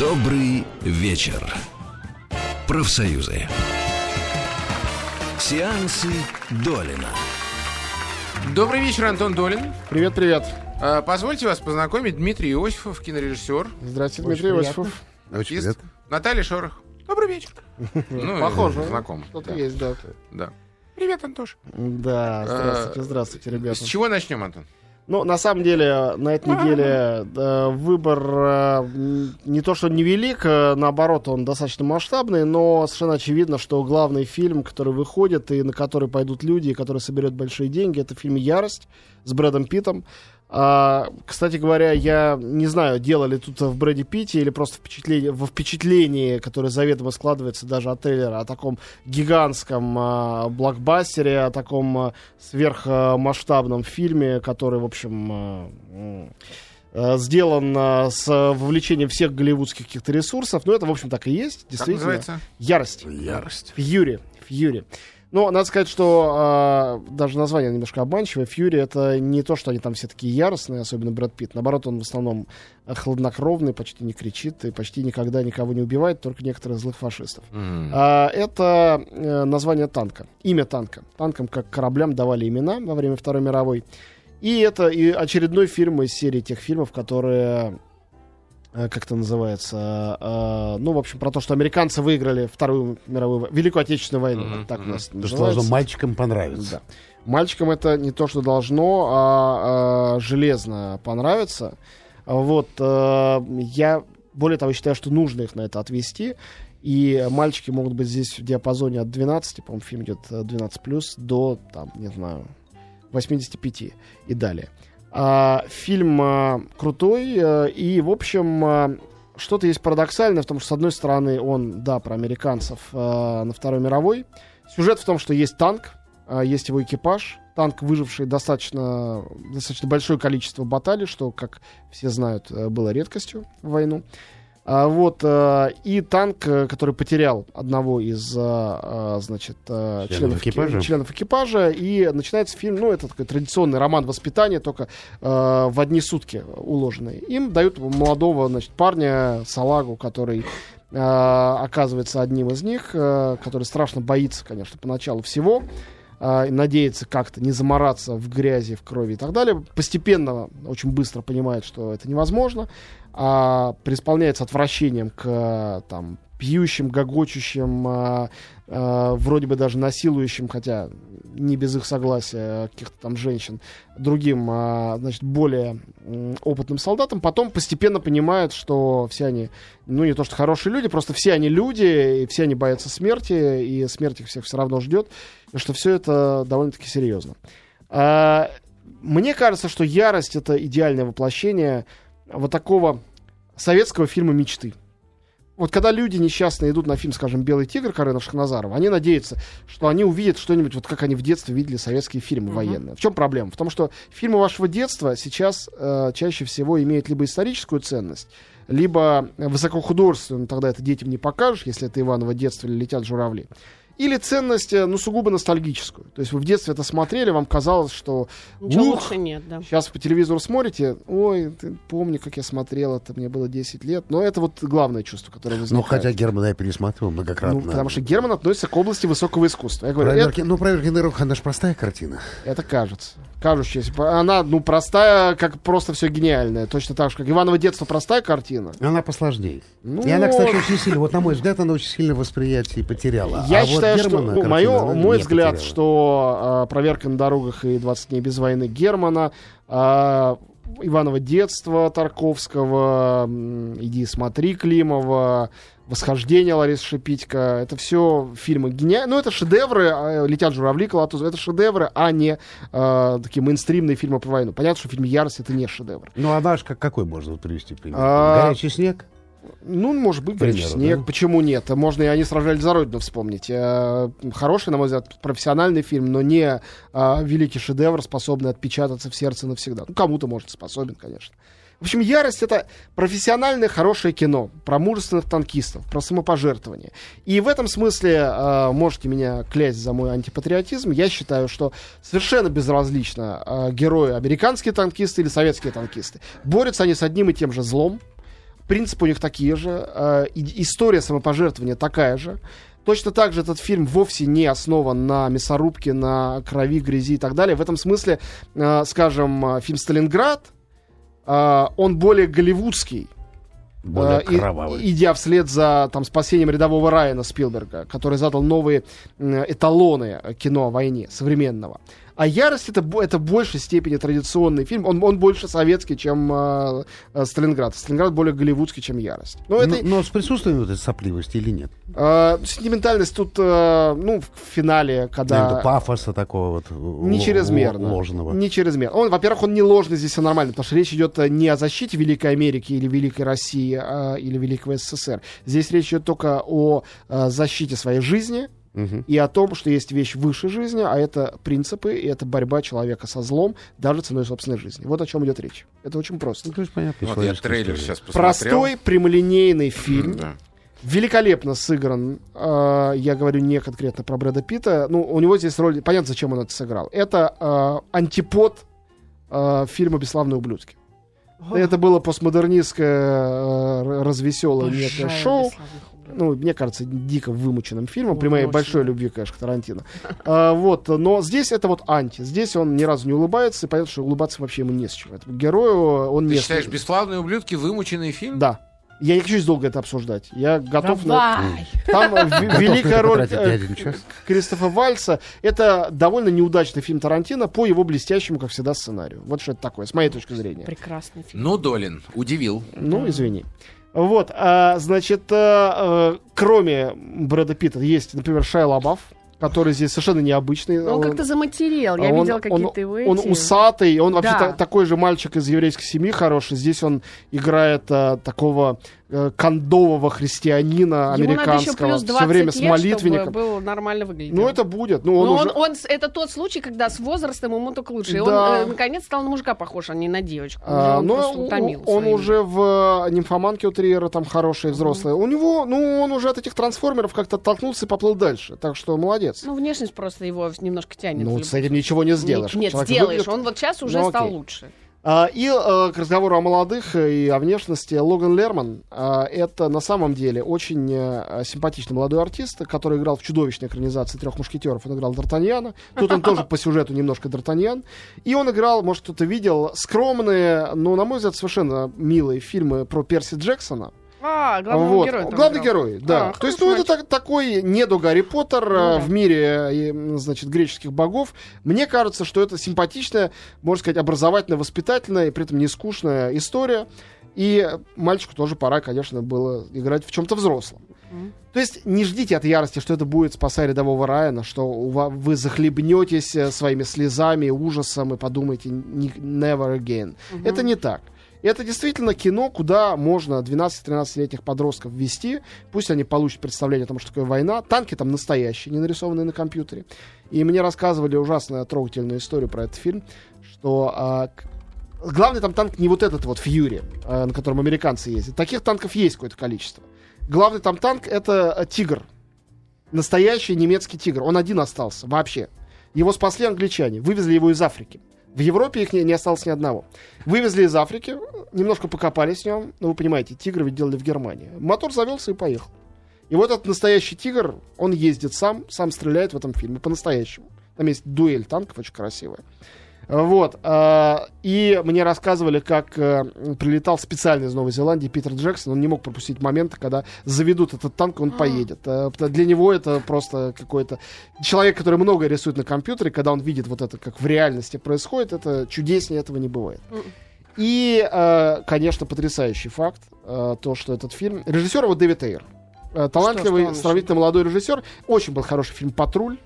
Добрый вечер. Профсоюзы. Сеансы Долина. Добрый вечер, Антон Долин. Привет, привет. А, Позвольте вас познакомить. Дмитрий Иосифов, кинорежиссер. Здравствуйте, Дмитрий Иосифов. Очень приятно. Наталья Шорох. Добрый вечер. Ну, Похоже. Знаком. Что-то да. есть, да. Да. Привет, Антош. Да, здравствуйте, А, здравствуйте, С ребята. чего начнем, Антон? Ну, на самом деле, на этой неделе э, выбор э, не то, что невелик, э, наоборот, он достаточно масштабный, но совершенно очевидно, что главный фильм, который выходит и на который пойдут люди, и который соберет большие деньги, это фильм «Ярость» с Брэдом Питтом. А, кстати говоря, я не знаю, делали тут в Брэде Питте или просто впечатление, во впечатлении, которое заведомо складывается даже от трейлера, о таком гигантском а, блокбастере, о таком а, сверхмасштабном фильме, который, в общем, а, а, сделан а, с вовлечением всех голливудских каких-то ресурсов. Ну, это, в общем, так и есть, Как действительно. называется? Ярость. Ярость. Фьюри. Фьюри. Ну, надо сказать, что э, даже название немножко обманчивое. Фьюри это не то, что они там все такие яростные, особенно Брэд Питт. Наоборот, он в основном э, хладнокровный, почти не кричит и почти никогда никого не убивает, только некоторых злых фашистов. М. А, это э, название танка, имя танка. Танкам как кораблям давали имена во время Второй мировой. И это и очередной фильм из серии тех фильмов, которые э, как это называется, э, ну, в общем, про то, что американцы выиграли Вторую мировую, Великую Отечественную войну, вот так у мгм. нас То, что называется. должно мальчикам понравиться. Да. Мальчикам это не то, что должно, а, а, железно понравится. Вот, э, я, более того, считаю, что нужно их на это отвести. И мальчики могут быть здесь в диапазоне от 12, по-моему, фильм идет э, 12+, до, там, не знаю, 85 и далее. А, фильм а, крутой, э, и, в общем, а, что-то есть парадоксальное в том, что, с одной стороны, он, да, про американцев на Второй мировой. Сюжет в том, что есть танк, а, есть его экипаж, танк, выживший достаточно, достаточно большое количество баталий, что, как все знают, э, было редкостью в войну. А, вот, э, и танк, э, который потерял одного из, э, значит, э, Членов членов, эки- экипажа. членов экипажа, и начинается фильм, ну, это такой традиционный роман воспитания, только э, в одни сутки уложенный. Им дают молодого, значит, парня, салагу, который э, оказывается одним из них, э, который страшно боится, конечно, поначалу всего, надеется как-то не замораться в грязи, в крови и так далее. Постепенно, очень быстро понимает, что это невозможно, а преисполняется отвращением к там, пьющим, гогочущим, э, э, вроде бы даже насилующим, хотя не без их согласия каких-то там женщин, другим, э, значит, более опытным солдатам, потом постепенно понимает, что все они, ну не то что хорошие люди, просто все они люди, и все они боятся смерти, и смерть их всех все равно ждет, и что все это довольно-таки серьезно. А, Мне кажется, что ярость это идеальное воплощение вот такого советского фильма мечты. Вот когда люди несчастные идут на фильм, скажем, «Белый тигр» Карена Шахназарова, они надеются, что они увидят что-нибудь, вот как они в детстве видели советские фильмы военные. В чем проблема? В том, что фильмы вашего детства сейчас э, чаще всего имеют либо историческую ценность, либо высокохудожественную, тогда это детям не покажешь, если это Иваново детство или «Летят журавли», или ценность, э, ну, сугубо ностальгическую. То есть вы в детстве это смотрели, вам казалось, что Ничего ух, лучше нет, да. Сейчас по телевизору смотрите, ой, ты помни, как я смотрел, это мне было 10 лет. Но это вот главное чувство, которое Ну, возникает. хотя Германа я пересматривал многократно. Ну, потому что Герман относится к области высокого искусства. Я говорю, Проверки, ну, проверки на руку, она же простая картина. это, это кажется. Кажущаяся. Она, ну, простая, как просто все гениальное. Точно так же, как Иваново детство простая картина. Она посложнее. Ну, И она, кстати, очень сильно, вот на мой взгляд, она очень сильно восприятие потеряла. Я А вот считаю, что Германа ну, картина, моё- она мой взгляд, потеряла. что э, проверка на дорогах и 20 дней без войны Германа, э, Иваново детство Тарковского, м, иди смотри Климова, Восхождение Ларисы Шипитько, это все фильмы гениальные. Ну, это шедевры, э, летят журавли, Колотузов, это шедевры, а не э, такие мейнстримные фильмы про войну. Понятно, что фильм Ярость это не шедевр. Ну, а наш как, какой можно привести пример? А, Горячий снег? Ну, может быть, «Горячий снег. да? Почему нет? Можно и они сражались за родину вспомнить. Э, Хороший, на мой взгляд, профессиональный фильм, но не а, великий шедевр, способный отпечататься в сердце навсегда. Ну, кому-то, может, способен, конечно. В общем, «Ярость» — это профессиональное хорошее кино про мужественных танкистов, про самопожертвование. И в этом смысле, э, можете меня клясть за мой антипатриотизм, я считаю, что совершенно безразлично, э, герои американские танкисты или советские танкисты. Борются они с одним и тем же злом, принципы у них такие же, э, история самопожертвования такая же. Точно так же этот фильм вовсе не основан на мясорубке, на крови, грязи и так далее. В этом смысле, э, скажем, э, фильм «Сталинград», он более голливудский, Более э, и- кровавый. идя вслед за там, спасением рядового Райана Спилберга, который задал новые эталоны кино о войне современного. А «Ярость» это, это в большей степени традиционный фильм. Он, он больше советский, чем э, э, «Сталинград». «Сталинград» более голливудский, чем «Ярость». Но это, Но, но с присутствием вот этой сопливости или нет? э, сентиментальность тут, э, ну, в финале, когда... виду пафоса такого вот Не чрезмерно. ложного. Не чрезмерно. Он, во-первых, он не ложный здесь, а нормальный, потому что речь идет э, не о защите Великой Америки или Великой России а, или Великого СССР. Здесь речь идет только о э, защите своей жизни Мгм. и о том, что есть вещь выше жизни, а это принципы, и это борьба человека со злом, даже ценой собственной жизни. Вот о чем идет речь. Это очень просто. Ну, то есть понятно. Вот я трейлер история. сейчас посмотрел. Простой, прямолинейный фильм. Да. Великолепно сыгран. Э, я говорю не конкретно про Брэда Питта. Ну, у него здесь роль... Понятно, зачем он это сыграл. Это э, антипод э, фильма «Бесславные ублюдки». Это было постмодернистское, э, развеселое некое шоу. Ну, мне кажется, дико вымученным фильмом, при моей большой любви, конечно, к Тарантино. А, вот, но здесь это вот анти. Здесь он ни разу не улыбается, и понятно, что улыбаться вообще ему не с чего. Этому герою он Ты не... считаешь «Бесславные ублюдки» вымученный фильм? Да. Я не хочу здесь долго это обсуждать. Я готов на... Давай. Там ви- Готов великая на роль э. Кристофа Вальса. Это довольно неудачный фильм Тарантино по его блестящему, как всегда, сценарию. Вот что это такое, с моей точки зрения. Прекрасный фильм. Ну, Долин, удивил. Ну, извини. Вот, а, значит, э, кроме Брэда Питта есть, например, Шайа Лабаф, который здесь совершенно необычный. Ну, он как-то заматерел. Я А он- видела он- какие-то его Он эти. усатый, он вообще Да. та- такой же мальчик из еврейской семьи хороший. Здесь он играет э, такого кондового христианина Ему американского, все 20 время с лет, молитвенником. чтобы был нормально выглядел. Ну, это будет. Ну, он Но уже... он, он с- это тот случай, когда с возрастом ему только лучше. И Да. он, э, наконец, стал на мужика похож, а не на девочку. Уже А, он он, утомил он своим. уже в э, нимфоманке у Триера там хороший взрослый. У него, ну, он уже от этих трансформеров как-то оттолкнулся и поплыл дальше. Так что молодец. Ну, внешность просто его немножко тянет. Ну, с этим ничего не сделаешь. Нет, Человек сделаешь. выглядит- Он вот сейчас уже Ну, стал лучше. А, и э, к разговору о молодых и о внешности. Логан Лерман а, это на самом деле очень э, симпатичный молодой артист, который играл в чудовищной экранизации трех мушкетеров. Он играл Д'Артаньяна. Тут он тоже по сюжету немножко Д'Артаньян. И он играл, может, кто-то видел, скромные, но, на мой взгляд, совершенно милые фильмы про Перси Джексона. А, главного вот. героя. Главный играл. герой, да. А, То есть, ну, это так- такой недо Гарри Поттер Ну э, да. в мире, э, значит, греческих богов. Мне кажется, что это симпатичная, можно сказать, образовательно-воспитательная и при этом не скучная история. И мальчику тоже пора, конечно, было играть в чем-то взрослом. То есть не ждите от ярости, что это будет спасая рядового Райана, что вы захлебнетесь э, своими слезами, ужасом и подумаете «Не- never again. Это не так. Это действительно кино, куда можно 12-13-летних подростков ввести. Пусть они получат представление о том, что такое война. Танки там настоящие, не нарисованные на компьютере. И мне рассказывали ужасно трогательную историю про этот фильм, что а, главный там танк не вот этот вот Фьюри, а, на котором американцы ездят. Таких танков есть какое-то количество. Главный там танк это а, Тигр. Настоящий немецкий Тигр. Он один остался вообще. Его спасли англичане. Вывезли его из Африки. В Европе их не, не осталось ни одного. Вывезли из Африки, немножко покопались в нем. Ну, вы понимаете, тигр ведь делали в Германии. Мотор завелся и поехал. И вот этот настоящий тигр, он ездит сам, сам стреляет в этом фильме по-настоящему. Там есть дуэль танков очень красивая. Вот. а, И мне рассказывали, как э, прилетал специально из Новой Зеландии Питер Джексон. Он не мог пропустить момента, когда заведут этот танк, он поедет. Э, Для него это просто какой-то... Человек, который много рисует на компьютере, когда он видит вот это, как в реальности происходит, это чудеснее этого не бывает. И, э, конечно, потрясающий факт, то, что этот фильм... Режиссер его Дэвид Эйр. Талантливый, что сравнительно молодой режиссер. Очень был хороший фильм «Патруль».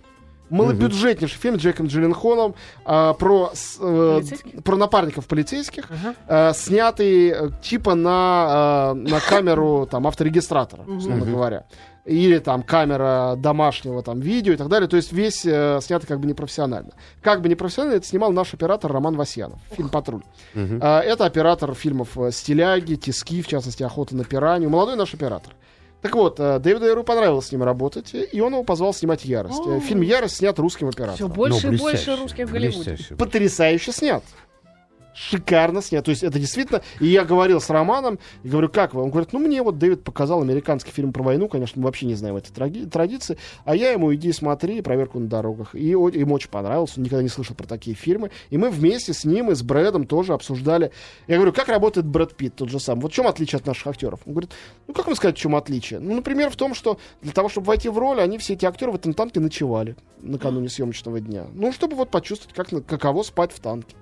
Малобюджетнейший фильм с Джейком Джилленхолом э, про, с- э, про напарников полицейских, Ага. э, снятый э, типа на, э, на камеру там, авторегистратора, условно говоря. Или там камера домашнего там видео и так далее. То есть весь э, снятый как бы непрофессионально. Как бы непрофессионально это снимал наш оператор Роман Васьянов. Фильм «Патруль». А, Это оператор фильмов э, «Стиляги», «Тиски», в частности, «Охота на пиранью». Молодой наш оператор. Так вот, э, Дэвиду Эйру понравилось с ним работать, и он его позвал снимать «Ярость». Э, Фильм «Ярость» снят русским Все оператором. больше Ну, и больше блестяще, русских в Голливуде. Потрясающе снят. Шикарно снят. То есть это действительно... И я говорил с Романом, и говорю, как вы? Он говорит, ну мне вот Дэвид показал американский фильм про войну, конечно, мы вообще не знаем этой тради- традиции, а я ему иди смотри проверку на дорогах. И о- ему очень понравилось, он никогда не слышал про такие фильмы. И мы вместе с ним и с Брэдом тоже обсуждали. Я говорю, как работает Брэд Питт тот же сам? Вот в чем отличие от наших актеров? Он говорит, ну как вам сказать, в чем отличие? Ну, например, в том, что для того, чтобы войти в роль, они все эти актеры в этом танке ночевали накануне съемочного дня. Ну, чтобы вот почувствовать, как, каково спать в танке.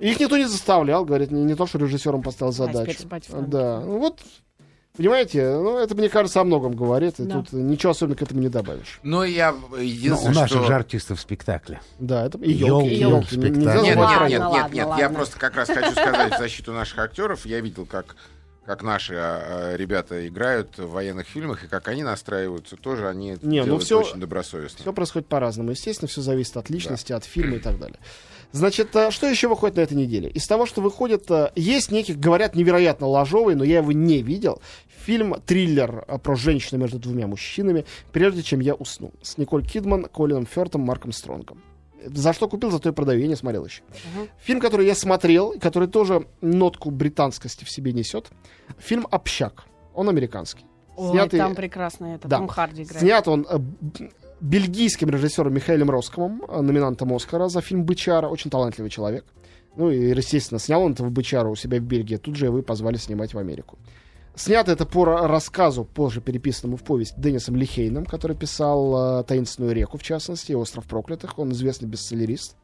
Их никто не заставлял, говорит, не, не то, что режиссером поставил задачу. теперь спать в танке. Да, ну вот, понимаете, ну, это, мне кажется, о многом говорит, и Да. тут ничего особенного к этому не добавишь. Но я Ну, у единственное, наших что... же артистов спектакля. Да, это и Ёлки, елки, спектакль. забывать Нет, ладно, нет, нет, ёлки. нет, ладно, нет. ладно. Я просто как раз хочу сказать в защиту наших актеров. Я видел, как как наши а, а, ребята играют в военных фильмах и как они настраиваются, тоже они это Не, ну делают всё- очень добросовестно. Все происходит по-разному. Естественно, все зависит от личности, от фильма и так далее. Значит, а, что еще выходит на этой неделе? Из того, что выходит, а, есть некий, говорят, невероятно ложовый, но я его не видел. Фильм-триллер а, про женщину между двумя мужчинами, прежде чем я усну. С Николь Кидман, Колином Фертом, Марком Стронгом. За что купил, за то и продаю, я не смотрел еще. Фильм, который я смотрел, который тоже нотку британскости в себе несет. Фильм «Общак». Он американский. Ой, Снятый- там прекрасно это. Да. Том Харди играет. Снят он э, бельгийским режиссером Михаилом Росковым, э, номинантом Оскара за фильм «Бычара». Очень талантливый человек. Ну и, естественно, снял он этого «Бычара» у себя в Бельгии. Тут же его и позвали снимать в Америку. Снято это по ра- рассказу, позже переписанному в повесть Деннисом Лихейном, который писал э, «Таинственную реку», в частности, и «Остров проклятых». Он известный бестселлерист.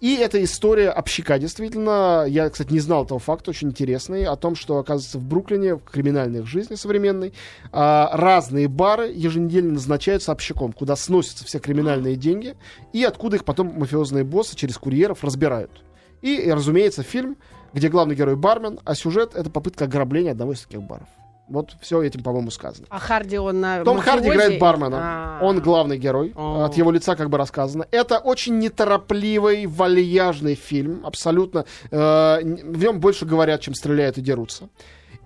И эта история общака, действительно, я, кстати, не знал этого факта, очень интересный, о том, что, оказывается, в Бруклине, в криминальной жизни современной, а, разные бары еженедельно назначаются общаком, куда сносятся все криминальные деньги, и откуда их потом мафиозные боссы через курьеров разбирают. И, и, разумеется, фильм, где главный герой бармен, а сюжет — это попытка ограбления одного из таких баров. Вот все этим, по-моему, сказано. А Харди он на Том Харди играет бармена. А. Он главный герой. О. От его лица как бы рассказано. Это очень неторопливый, вальяжный фильм. Абсолютно. Э, в нем больше говорят, чем стреляют и дерутся.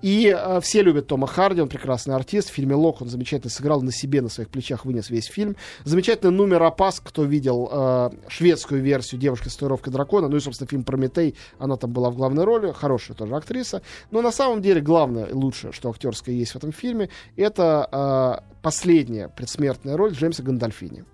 И э, все любят Тома Харди, он прекрасный артист. В фильме «Лок» он замечательно сыграл, на себе, на своих плечах вынес весь фильм. Замечательный номер «Опас», кто видел э, шведскую версию «Девушка с татуировкой дракона», ну и, собственно, фильм «Прометей», она там была в главной роли, хорошая тоже актриса. Но на самом деле главное, лучшее, что актерское есть в этом фильме, это э, последняя предсмертная роль Джеймса Гандальфини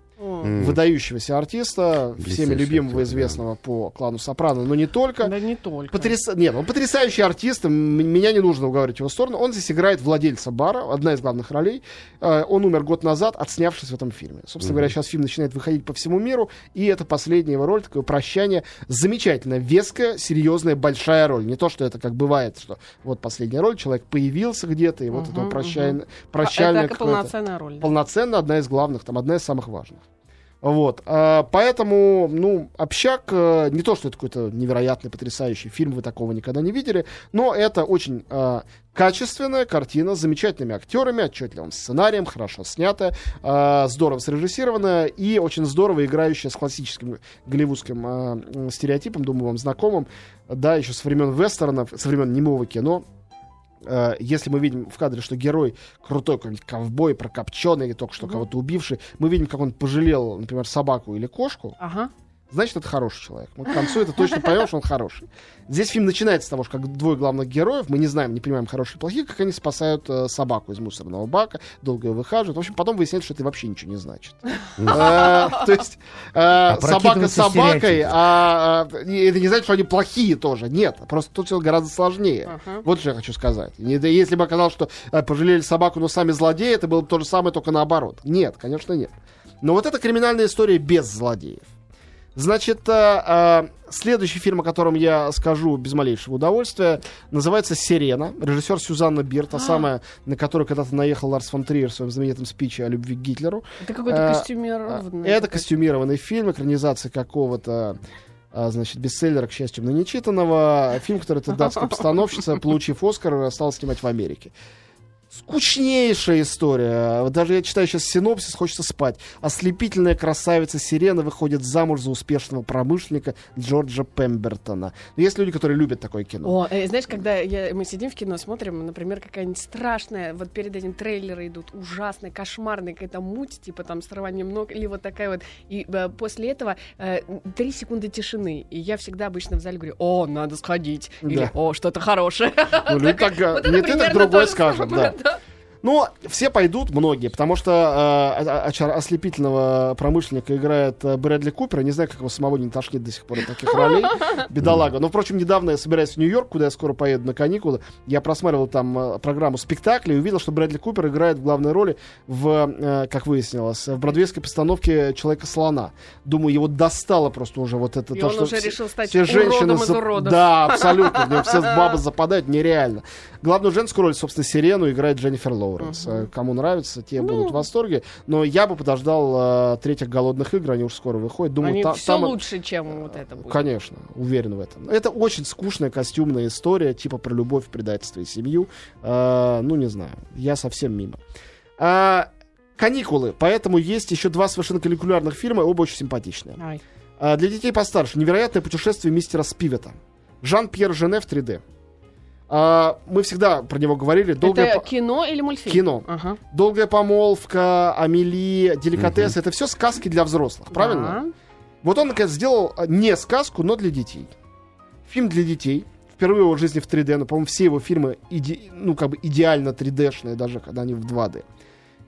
М. выдающегося артиста, всеми любимого, актер, да. известного по клану Сопрано, но не только. Да не только. Потряс... Нет, он потрясающий артист, м- меня не нужно уговаривать в его сторону. Он здесь играет владельца бара, одна из главных ролей. Э, Он умер год назад, отснявшись в этом фильме. Собственно говоря, сейчас фильм начинает выходить по всему миру, и это последняя его роль, такое прощание. Замечательная, веская, серьезная, большая роль. Не то, что это как бывает, что вот последняя роль, человек появился где-то, и вот Мгм, это мгм. прощальное, А, прощальное Это как полноценная роль. да. полноценно одна из главных, там одна из самых важных. Вот, а, поэтому, ну, общак э, не то, что это какой-то невероятный, потрясающий фильм, вы такого никогда не видели, но это очень э, качественная картина с замечательными актерами, отчетливым сценарием, хорошо снятая, э, здорово срежиссированная и очень здорово играющая с классическим голливудским стереотипом, думаю, вам знакомым, да, еще со времен вестернов, со времен немого кино, Э, если мы видим в кадре, что герой крутой какой-нибудь ковбой, прокопченный, только что кого-то убивший, мы видим, как он пожалел, например, собаку или кошку, Ага. Значит, это хороший человек. Мы к концу это точно поймем, что он хороший. Здесь фильм начинается с того, что как двое главных героев, мы не знаем, не понимаем, хорошие или плохие, как они спасают э, собаку из мусорного бака, долго ее выхаживают. В общем, потом выясняется, что это вообще ничего не значит. Э, То есть э, собака Опрокидываются собакой, а и это не значит, что они плохие тоже. Нет, просто тут все гораздо сложнее. Вот что я хочу сказать. Если бы оказалось, что э, пожалели собаку, но сами злодеи, это было бы то же самое, только наоборот. Нет, конечно, нет. Но вот это криминальная история без злодеев. Значит, э, э, следующий фильм, о котором я скажу без малейшего удовольствия, называется «Сирена». Режиссер Сюзанна Бир, та самая, на которую когда-то наехал Ларс фон Триер в своем знаменитом спиче о любви к Гитлеру. Это какой-то Э, костюмированный. Это костюмированный фильм, экранизация какого-то а, значит, бестселлера, к счастью, но не читанного. Фильм, который эта датская постановщица, получив Оскар, стала снимать в Америке. Скучнейшая история. Вот Даже я читаю сейчас синопсис, хочется спать. Ослепительная красавица Сирена выходит замуж за успешного промышленника Джорджа Пембертона. Но есть люди, которые любят такое кино. О, э, знаешь, когда я- мы сидим в кино, смотрим, например, какая-нибудь страшная, вот перед этим трейлеры идут, ужасная, кошмарная какая-то муть, типа там с рванием ног, или вот такая вот. И э, после этого э, три секунды тишины. И я всегда обычно в зале говорю, о, надо сходить. Или, Да. о, что-то хорошее. Ну, так, э, Вот это не ты, так примерно другой самое, да. Ну, все пойдут, многие, потому что э, ослепительного промышленника играет э, Брэдли Купер. Я не знаю, как его самого не тошнит до сих пор от таких ролей. Бедолага. Но, впрочем, недавно я собираюсь в Нью-Йорк, куда я скоро поеду на каникулы. Я просматривал там э, программу спектакля и увидел, что Брэдли Купер играет в главной роли в, э, как выяснилось, в бродвейской постановке «Человека-слона». Думаю, его достало просто уже вот это И то, он что уже все- решил стать все женщины из уродов. Да, абсолютно. Все бабы западают нереально. Главную женскую роль, собственно, Сирену играет Дженнифер Лоуренс. Э, Кому нравится, те Ну. будут в восторге. Но я бы подождал э, третьих голодных игр, они уж скоро выходят. Думаю, Они та- все там... лучше, чем вот это будет. Конечно, уверен в этом. Это очень скучная костюмная история, типа про любовь, предательство и семью. Э, ну, не знаю, я совсем мимо. А, каникулы, поэтому есть еще два совершенно калькулярных фильма, оба очень симпатичные. Ай. А, Для детей постарше. Невероятное путешествие мистера Спивета. Жан-Пьер Жене в 3D. А, Мы всегда про него говорили. Долгое, Это по- кино или мультфильм? Кино. Ага. Долгая помолвка, Амели, деликатес. Это все сказки для взрослых, правильно? Да. Вот он, наконец, сделал а, не сказку, но для детей. Фильм для детей. Впервые в его жизни в 3D, но, по-моему, все его фильмы иде- ну, как бы идеально 3D-шные, даже когда они в 2D.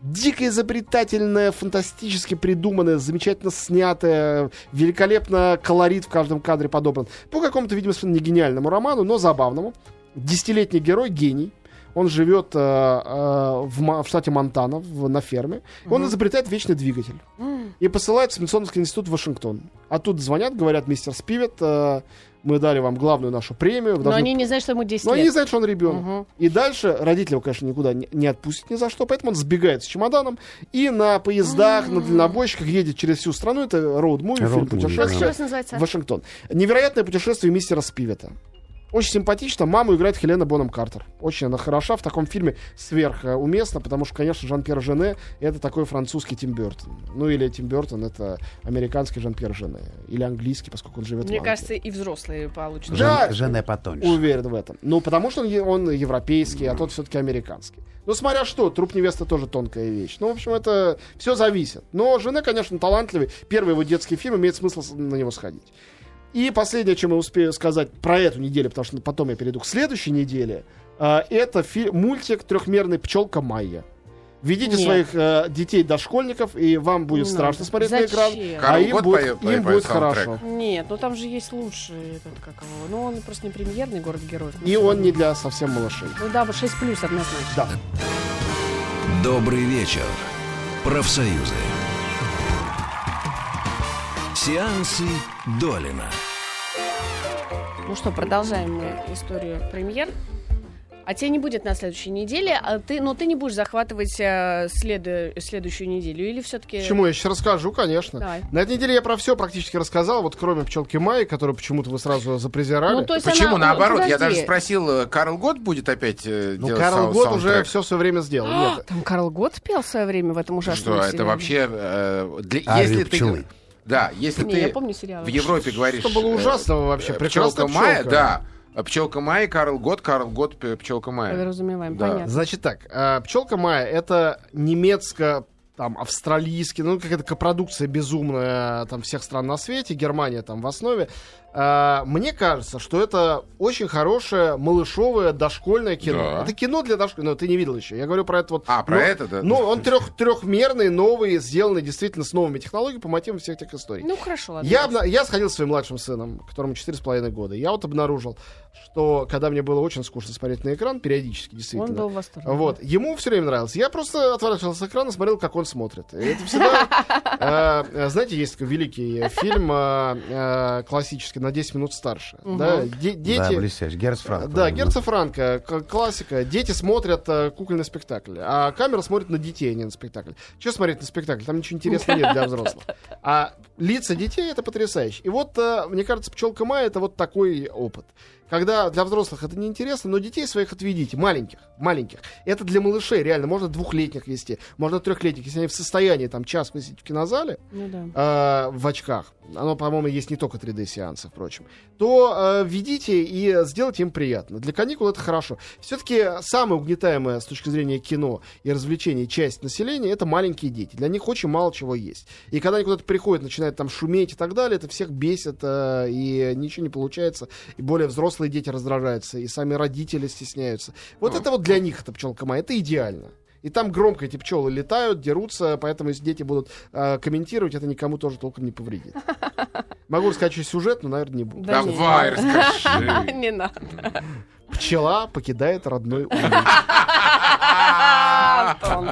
Дико изобретательная, фантастически придуманная, замечательно снятая, великолепно колорит в каждом кадре подобран. По какому-то, видимо, не гениальному роману, но забавному. Десятилетний герой, гений. Он живет э, э, в, в штате Монтана, в- на ферме. И Он изобретает вечный двигатель М. и посылают в Смитсоновский институт в Вашингтон. А тут звонят, говорят, мистер Спивет, э, мы дали вам главную нашу премию. Но должны- они не знают, что ему 10 Но они не лет. знают, что он ребенок. Мгм. И дальше родители его, конечно, никуда не, не отпустят ни за что, поэтому он сбегает с чемоданом и на поездах, на дальнобойщиках едет через всю страну. Это роуд-муви, фильм путешествие. еще раз называется? в Вашингтон. Невероятное путешествие мистера Спивета. Очень симпатично. Маму играет Хелена Боном Картер. Очень она хороша. В таком фильме сверхуместно, потому что, конечно, Жан-Пьер Жене это такой французский Тим Бертон. Ну или Тим Бертон это американский Жан-Пьер Жене. Или английский, поскольку он живет в Мне Англии. кажется, и взрослые получат. Да. Жен- Жене потоньше. Уверен в этом. Ну, потому что он, он европейский, а тот все-таки американский. Ну, смотря что, труп невесты тоже тонкая вещь. Ну, в общем, это все зависит. Но жена, конечно, талантливый. Первый его детский фильм, имеет смысл на него сходить. И последнее, чем я успею сказать про эту неделю, потому что потом я перейду к следующей неделе, а, это фи- мультик трехмерный «Пчелка Майя». Ведите Нет. своих э, детей дошкольников, и вам будет Не страшно надо. смотреть на экран. Зачем? А Карл им Гот будет, поет- им поет будет хорошо. Нет, ну там же есть лучший этот, как его. Ну, он просто не премьерный город героев. Ну, И он не для совсем малышей. Ну да, 6 плюс однозначно. Да. Добрый вечер. Профсоюзы. Сеансы Долина. Ну что, продолжаем мы историю премьер. А тебя не будет на следующей неделе, а ты, но ты не будешь захватывать э, следу- следующую неделю, или все-таки... Почему? Я сейчас расскажу, конечно. Давай. На этой неделе я про все практически рассказал, вот кроме пчелки Майи, которую почему-то вы сразу запрезирали. Ну, то есть Почему? она- Наоборот, ну, я подожди. даже спросил, э, Карл Гот будет опять э, ну, делать Карл сау- Гот уже все в свое время сделал. А, Нет. Там Карл Гот пел в свое время в этом ужасном Что, это вообще... э, для- Арию если ты... пчелы. Да, если Не, ты я помню сериал. в Европе говоришь... Что было э, ужасного вообще? Прекрасная Пчелка Майя, пчелка. да. А Пчелка Майя, Карл Гот, Карл Гот, п- Пчелка Майя. Подразумеваем, Да. понятно. Значит так, э, пчелка Майя это немецко там австралийский, ну какая-то копродукция безумная там всех стран на свете, Германия там в основе. Э, мне кажется, что это очень хорошее малышовое дошкольное кино. Да. Это кино для дошкольного, ты не видел еще. Я говорю про это вот. А, про ну, это, да? Ну, он трех, трехмерный, новый, сделанный действительно с новыми технологиями по мотивам всех этих историй. Ну, хорошо, ладно. Я, обна- я сходил со своим младшим сыном, которому 4,5 года. Я вот обнаружил, что когда мне было очень скучно смотреть на экран, периодически, действительно. Он был в восторге. Вот. Ему все время нравилось. Я просто отворачивался с экрана, смотрел, как он смотрит. И это всегда... э, э, Знаете, есть такой великий фильм э, классический «На 10 минут старше». Да, Де- Да, Дети... блестящий. Герц Франк. Да, Герца Франка, классика. Дети смотрят э, кукольный спектакль, а камера смотрит на детей, а не на спектакль. Что смотреть на спектакль? Там ничего интересного нет для взрослых. А лица детей это потрясающе. И вот, мне кажется, пчелка Майя это вот такой опыт. Когда для взрослых это неинтересно, но детей своих отведите, маленьких, маленьких. Это для малышей, реально, можно двухлетних вести, можно трехлетних, если они в состоянии там час высидеть в кинозале, Ну да. э, в очках, оно, по-моему, есть не только 3D-сеансы, впрочем, то э, введите и сделайте им приятно. Для каникул это хорошо. Все-таки самая угнетаемая с точки зрения кино и развлечений часть населения это маленькие дети. Для них очень мало чего есть. И когда они куда-то приходят, начинают там шуметь и так далее, это всех бесит, э, и ничего не получается. И более взрослые дети раздражаются, и сами родители стесняются. Вот это вот для них это пчелка Майя, это идеально. И там громко эти пчелы летают, дерутся, поэтому если дети будут э, комментировать, это никому тоже толком не повредит. Могу рассказать что сюжет, но, наверное, не буду. Да Давай, не. расскажи. Не надо. Пчела покидает родной улей. Антон.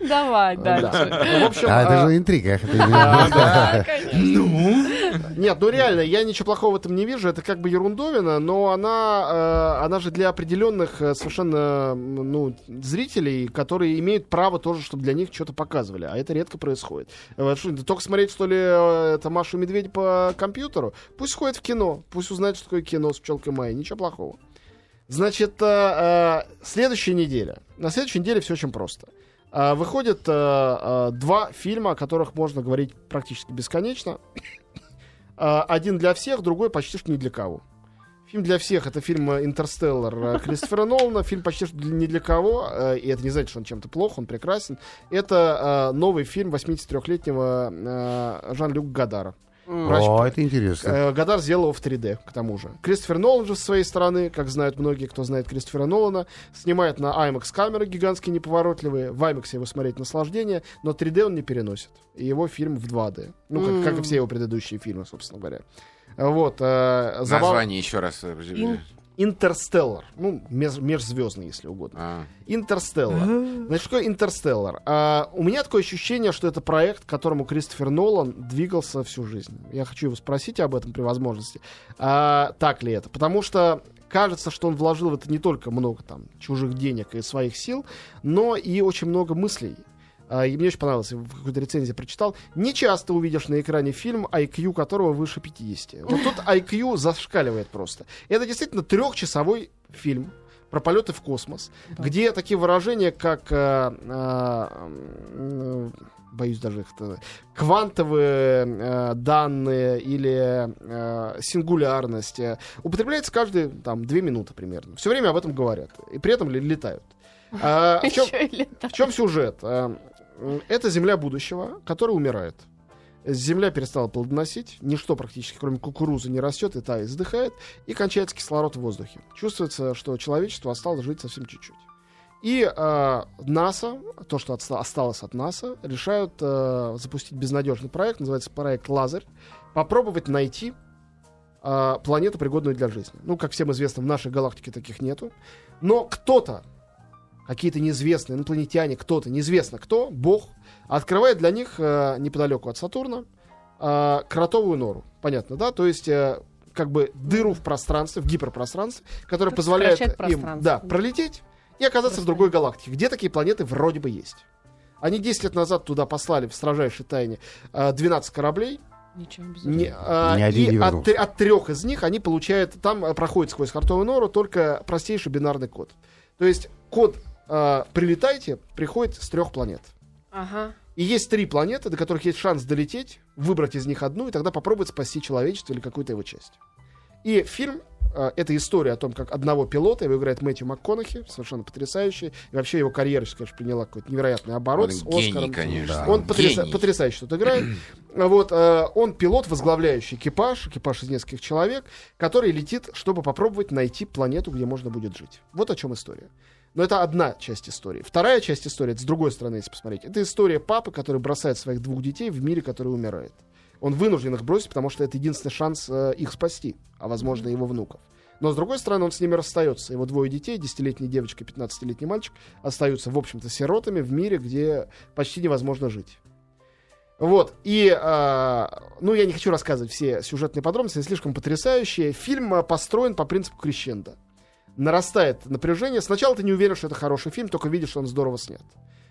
Давай дальше. Общем, А, а, это же интрига. конечно. Нет, ну реально, я ничего плохого в этом не вижу. Это как бы ерундовина, но она, э, она же для определенных э, совершенно ну, зрителей, которые имеют право тоже, чтобы для них что-то показывали. А это редко происходит. Э, только смотреть, что ли, это Машу Медведь по компьютеру? Пусть ходит в кино, пусть узнает, что такое кино с пчелкой Майей. Ничего плохого. Значит, следующая неделя. На следующей неделе все очень просто. Выходят два фильма, о которых можно говорить практически бесконечно. Э, один для всех, другой почти что ни для кого. Фильм для всех это фильм э, «Интерстеллар» э, Кристофера Нолана. Фильм почти что ни для кого. И это не значит, что он чем-то плох, он прекрасен. Это новый фильм 83-летнего э, Жан-Люк Гадара. Врач- О, это интересно. Э, Гадар сделал его в 3D, к тому же. Кристофер Нолан же, с своей стороны, как знают многие, кто знает Кристофера Нолана, снимает на IMAX камеры гигантские неповоротливые. В IMAX его смотреть наслаждение, но 3D он не переносит. И его фильм в 2D. Ну, как, как и все его предыдущие фильмы, собственно говоря. Вот. э, забав- Название еще раз. э, Ин- Интерстеллар. Ну, меж- межзвездный, если угодно. А. Интерстеллар. Значит, что такое Интерстеллар? А, у меня такое ощущение, что это проект, к которому Кристофер Нолан двигался всю жизнь. Я хочу его спросить об этом при возможности. А, так ли это? Потому что кажется, что он вложил в это не только много там чужих денег и своих сил, но и очень много мыслей. А, И мне очень понравилось, в какой-то рецензии прочитал. Не часто увидишь на экране фильм, IQ которого выше 50. Вот тут IQ зашкаливает просто. Это действительно трехчасовой фильм про полеты в космос, где такие выражения, как э, э, боюсь даже их квантовые э, данные или э, сингулярность употребляется каждые там две минуты примерно. Все время об этом говорят и при этом летают. А, в чем- в чем сюжет? А, Это земля будущего, которая умирает. Земля перестала плодоносить, ничто практически, кроме кукурузы, не растет, и та издыхает, и кончается кислород в воздухе. Чувствуется, что человечество осталось жить совсем чуть-чуть. И а, НАСА, то, что отста- осталось от НАСА, решают а, запустить безнадежный проект, называется проект «Лазарь», попробовать найти а, планету, пригодную для жизни. Ну, как всем известно, в нашей галактике таких нету. Но кто-то какие-то неизвестные инопланетяне, кто-то, неизвестно кто, бог, открывает для них э, неподалеку от Сатурна э, кротовую нору. Понятно, да? То есть э, как бы дыру в пространстве, в гиперпространстве, которая Как позволяет им да, пролететь и оказаться в другой галактике, где такие планеты вроде бы есть. Они 10 лет назад туда послали в строжайшей тайне э, 12 кораблей, Ничего без не, а, Ни один и не от, от трех из них они получают, там э, проходит сквозь картовую нору только простейший бинарный код. То есть код э, «прилетайте» приходит с трех планет. Ага. И есть три планеты, до которых есть шанс долететь, выбрать из них одну и тогда попробовать спасти человечество или какую-то его часть. И фильм э, это история о том, как одного пилота, его играет Мэтью МакКонахи, совершенно потрясающий. И вообще его карьера, конечно, приняла какой-то невероятный оборот Он с гений, Оскаром. конечно. Он потряса- Гений. потрясающе тут играет. Вот, э, он пилот, возглавляющий экипаж, экипаж из нескольких человек, который летит, чтобы попробовать найти планету, где можно будет жить. Вот о чем история. Но это одна часть истории. Вторая часть истории, это с другой стороны, если посмотреть, это история папы, который бросает своих двух детей в мире, который умирает. Он вынужден их бросить, потому что это единственный шанс э, их спасти, а возможно его внуков. Но с другой стороны, он с ними расстается. Его двое детей, 10-летняя девочка, 15-летний мальчик, остаются, в общем-то, сиротами в мире, где почти невозможно жить. Вот, и, а, ну, я не хочу рассказывать все сюжетные подробности, они слишком потрясающие. Фильм а, построен по принципу крещенда. Нарастает напряжение. Сначала ты не уверен, что это хороший фильм, только видишь, что он здорово снят.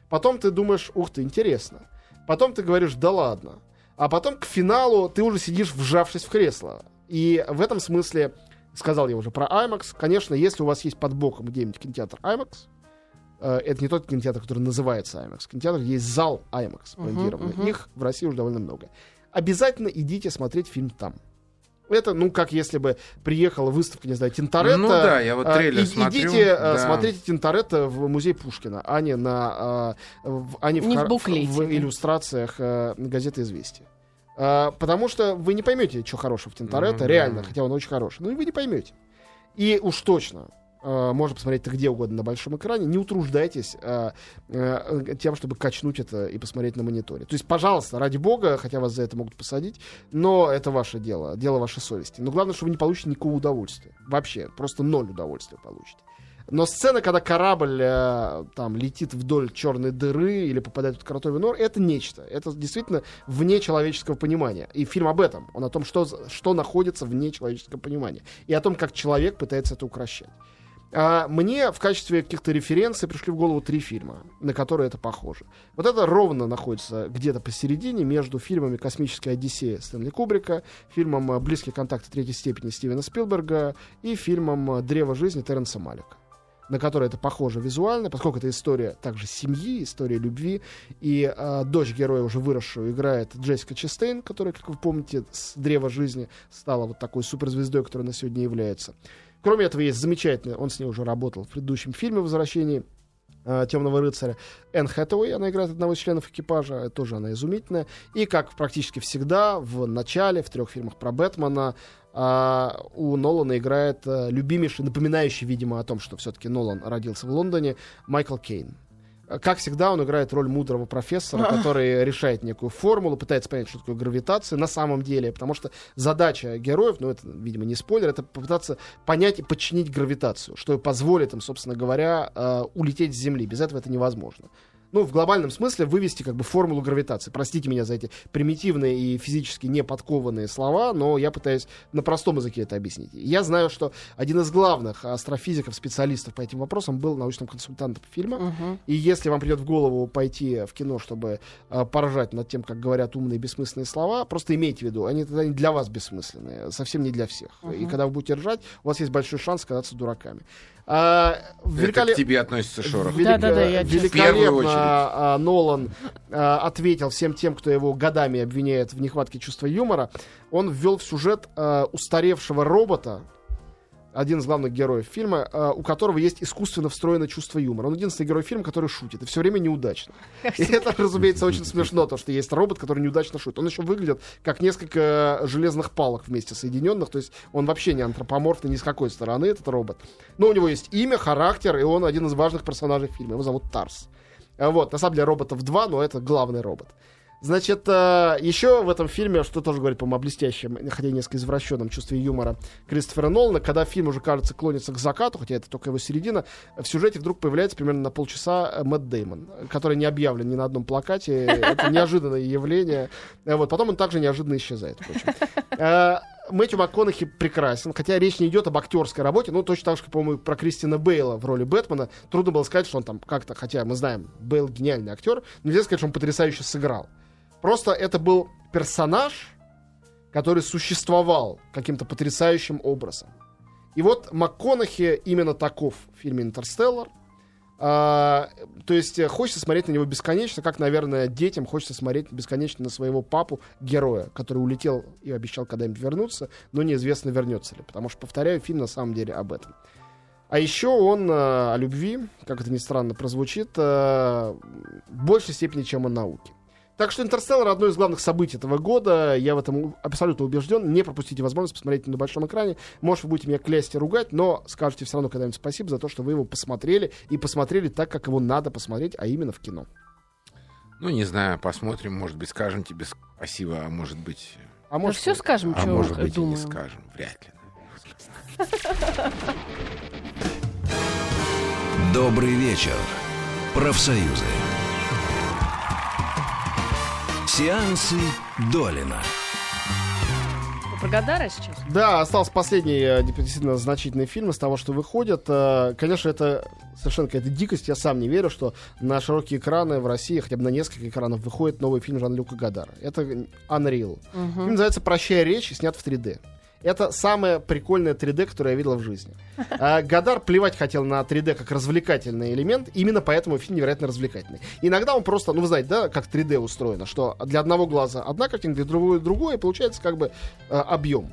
Потом ты думаешь, ух ты, интересно. Потом ты говоришь, да ладно. А потом к финалу ты уже сидишь, вжавшись в кресло. И в этом смысле Сказал я уже про IMAX. Конечно, если у вас есть под боком где-нибудь кинотеатр IMAX, э, это не тот кинотеатр, который называется IMAX. Кинотеатр есть зал IMAX брендированный. мгм. Их в России уже довольно много. Обязательно идите смотреть фильм там. Это, ну, как если бы приехала выставка, не знаю, Тинторетто. Ну да, я вот а, трейлер и- смотрю, Идите, а, да. смотрите Тинторетто в музей Пушкина, а не, на, а, в, а не в, Не в буклете, в да. иллюстрациях газеты «Известия». Потому что вы не поймете, что хорошего в Тинторетто, Мгм. реально, хотя он очень хороший. Ну, и вы не поймете. И уж точно, можно посмотреть это где угодно на большом экране, не утруждайтесь а, а, тем, чтобы качнуть это и посмотреть на мониторе. То есть, пожалуйста, ради бога, хотя вас за это могут посадить, но это ваше дело, дело вашей совести. Но главное, что вы не получите никакого удовольствия. Вообще, просто ноль удовольствия получите. Но сцена, когда корабль э, там летит вдоль черной дыры или попадает в кротовый нор, это нечто. Это действительно вне человеческого понимания. И фильм об этом. Он о том, что, что находится вне человеческого понимания. И о том, как человек пытается это укращать. А мне в качестве каких-то референций пришли в голову три фильма, на которые это похоже. Вот это ровно находится где-то посередине между фильмами «Космическая Одиссея» Стэнли Кубрика, фильмом «Близкие контакты третьей степени» Стивена Спилберга и фильмом «Древо жизни» Терренса Малика на который это похоже визуально, поскольку это история также семьи, история любви. И э, дочь героя, уже выросшую, играет Джессика Честейн, которая, как вы помните, с древа жизни стала вот такой суперзвездой, которой она сегодня является. Кроме этого, есть замечательный, он с ней уже работал в предыдущем фильме «Возвращение Темного рыцаря. Энн Хэтэуэй, она играет одного из членов экипажа, тоже она изумительная. И, как практически всегда, в начале, в трех фильмах про Бэтмена, а, у Нолана играет а, любимейший, напоминающий, видимо, о том, что все-таки Нолан родился в Лондоне, Майкл Кейн. Как всегда, он играет роль мудрого профессора, который решает некую формулу, пытается понять, что такое гравитация на самом деле, потому что задача героев, ну это, видимо, не спойлер, это попытаться понять и подчинить гравитацию, что позволит им, собственно говоря, э, улететь с Земли. Без этого это невозможно. Ну, в глобальном смысле вывести как бы формулу гравитации. Простите меня за эти примитивные и физически не подкованные слова, но я пытаюсь на простом языке это объяснить. Я знаю, что один из главных астрофизиков, специалистов по этим вопросам был научным консультантом фильма. Мгм. И если вам придет в голову пойти в кино, чтобы э, поржать над тем, как говорят умные бессмысленные слова, просто имейте в виду, они тогда не для вас бессмысленные, совсем не для всех. И когда вы будете ржать, у вас есть большой шанс казаться дураками. А, Это великолеп- к тебе относится, Шорох. Велик- Да-да-да, я В первую очередь. Великолепно а, Нолан а, ответил всем тем, кто его годами обвиняет в нехватке чувства юмора. Он ввел в сюжет устаревшего робота, один из главных героев фильма, а, у которого есть искусственно встроенное чувство юмора. Он единственный герой фильма, который шутит, и все время неудачно. И это, разумеется, очень смешно, то, что есть робот, который неудачно шутит. Он еще выглядит как несколько железных палок вместе соединенных, то есть он вообще не антропоморфный ни с какой стороны, этот робот. Но у него есть имя, характер, и он один из важных персонажей фильма. Его зовут Тарс. Вот, на самом деле роботов два, но это главный робот. Значит, э, еще в этом фильме, что тоже говорит, по-моему, о блестящем, хотя несколько извращенном чувстве юмора Кристофера Нолана, когда фильм уже, кажется, клонится к закату, хотя это только его середина, в сюжете вдруг появляется примерно на полчаса э, Мэтт Деймон, который не объявлен ни на одном плакате. Это неожиданное явление. Э, Вот, потом он также неожиданно исчезает, Мэтью МакКонахи прекрасен, хотя речь не идет об актерской работе, ну, точно так же, как, по-моему, про Кристина Бейла в роли Бэтмена. Трудно было сказать, что он там как-то, хотя мы знаем, Бейл гениальный актер, нельзя сказать, что он потрясающе сыграл. Просто это был персонаж, который существовал каким-то потрясающим образом. И вот МакКонахи именно таков в фильме «Интерстеллар». А, то есть э, хочется смотреть на него бесконечно, как, наверное, детям хочется смотреть бесконечно на своего папу, героя, который улетел и обещал когда-нибудь вернуться, но неизвестно, вернется ли. Потому что, повторяю, фильм на самом деле об этом. А еще он э, о любви, как это ни странно прозвучит, э, в большей степени, чем о науке. Так что «Интерстеллар» — одно из главных событий этого года. Я в этом абсолютно убежден. Не пропустите возможность посмотреть на большом экране. Может, вы будете меня клясть и ругать, но скажете все равно когда-нибудь спасибо за то, что вы его посмотрели. И посмотрели так, как его надо посмотреть, а именно в кино. Ну, не знаю, посмотрим, может быть, скажем тебе спасибо, а может быть... А Да может, все скажем, А что может быть, и думаем. не скажем. Вряд ли. Добрый вечер. Профсоюзы. Сеансы Долина. Про Гадара сейчас? Да, остался последний э, действительно значительный фильм из того, что выходит. Э, Конечно, это совершенно какая-то дикость. Я сам не верю, что на широкие экраны в России, хотя бы на несколько экранов, выходит новый фильм Жан-Люка Гадара. Это Unreal. Фильм называется «Прощай речь» и снят в 3D. Это самое прикольное 3D, которое я видел в жизни. А, Гадар плевать хотел на 3D как развлекательный элемент, именно поэтому фильм невероятно развлекательный. Иногда он просто, ну вы знаете, да, как 3D устроено, что для одного глаза одна картинка, для другого другое, и получается как бы э, объем.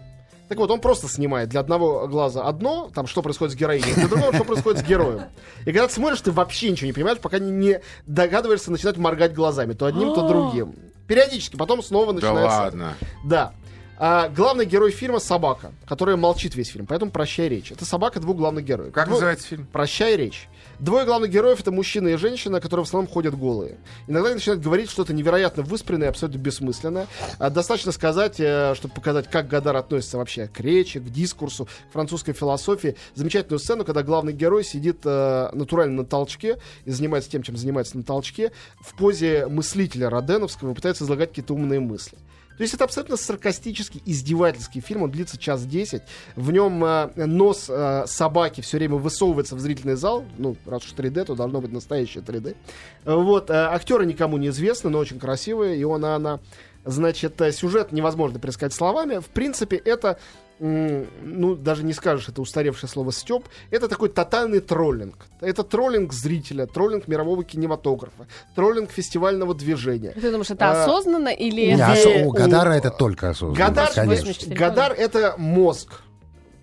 Так вот, он просто снимает для одного глаза одно, там, что происходит с героиней, для другого, что происходит с героем. И когда ты смотришь, ты вообще ничего не понимаешь, пока не, догадываешься начинать моргать глазами, то одним, то другим. Периодически, потом снова Да начинается... ладно. Да. А, главный герой фильма собака, которая молчит весь фильм, поэтому прощай речь. Это собака двух главных героев. Как Дво- называется фильм? Прощай речь. Двое главных героев это мужчина и женщина, которые в основном ходят голые. Иногда они начинают говорить что-то невероятно выспренное, абсолютно бессмысленное. А, достаточно сказать, э, чтобы показать, как Гадар относится вообще к речи, к дискурсу, к французской философии. Замечательную сцену, когда главный герой сидит э, натурально на толчке и занимается тем, чем занимается на толчке, в позе мыслителя Роденовского и пытается излагать какие-то умные мысли. То есть это абсолютно саркастический, издевательский фильм. Он длится час десять. В нем э, нос э, собаки все время высовывается в зрительный зал. Ну, раз уж 3D, то должно быть настоящее 3D. Э, Вот. Э, актеры никому не известны, но очень красивые. И он, и она... Значит, э, сюжет невозможно пересказать словами. В принципе, это ну, даже не скажешь, это устаревшее слово степ, это такой тотальный троллинг. Это троллинг зрителя, троллинг мирового кинематографа, троллинг фестивального движения. Ты думаешь, это А, осознанно или... Не, Уве- осо- у у- Гадара это только осознанно. Гадар конечно. 84 Гадар это мозг.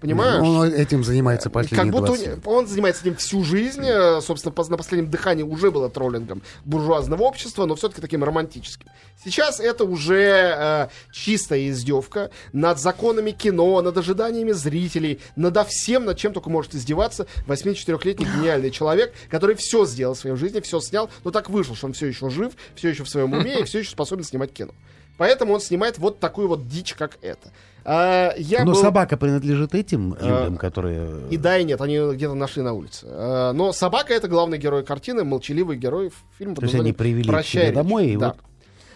Понимаешь? Он этим занимается последние как будто 20 у лет. он занимается этим всю жизнь, э, собственно, на последнем дыхании уже было троллингом буржуазного общества, но все-таки таким романтическим. Сейчас это уже э, чистая издевка над законами кино, над ожиданиями зрителей, надо всем, над чем только может издеваться 84-летний гениальный человек, который все сделал в своей жизни, все снял, но так вышло, что он все еще жив, все еще в своем уме и все еще способен снимать кино. Поэтому он снимает вот такую вот дичь, как это. А, я Но был- собака принадлежит этим А, людям, которые... и да, и нет, они где-то нашли на улице. Э, Но собака это главный герой картины, молчаливый герой фильма. То есть они привели «Прощай, себе речь». домой, и да. вот-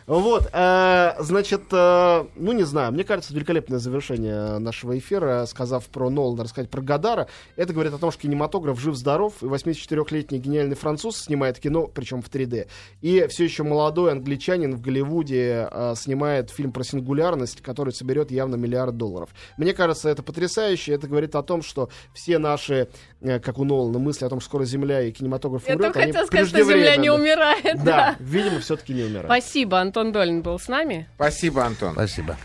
Вот, э, значит, э, ну не знаю, мне кажется, великолепное завершение нашего эфира, сказав про Нолана, рассказать про Гадара. Это говорит о том, что кинематограф жив-здоров, и 84-летний гениальный француз снимает кино, причем в 3D. И все еще молодой англичанин в Голливуде э, снимает фильм про сингулярность, который соберет явно миллиард долларов. Мне кажется, это потрясающе. Это говорит о том, что все наши, как у Нолана, мысли о том, что скоро Земля и кинематограф Я умрет, только они хотела сказать, что Земля не умирает. Да, видимо, все-таки не умирает. Спасибо, Антон Долин был с нами. Спасибо, Антон. Спасибо.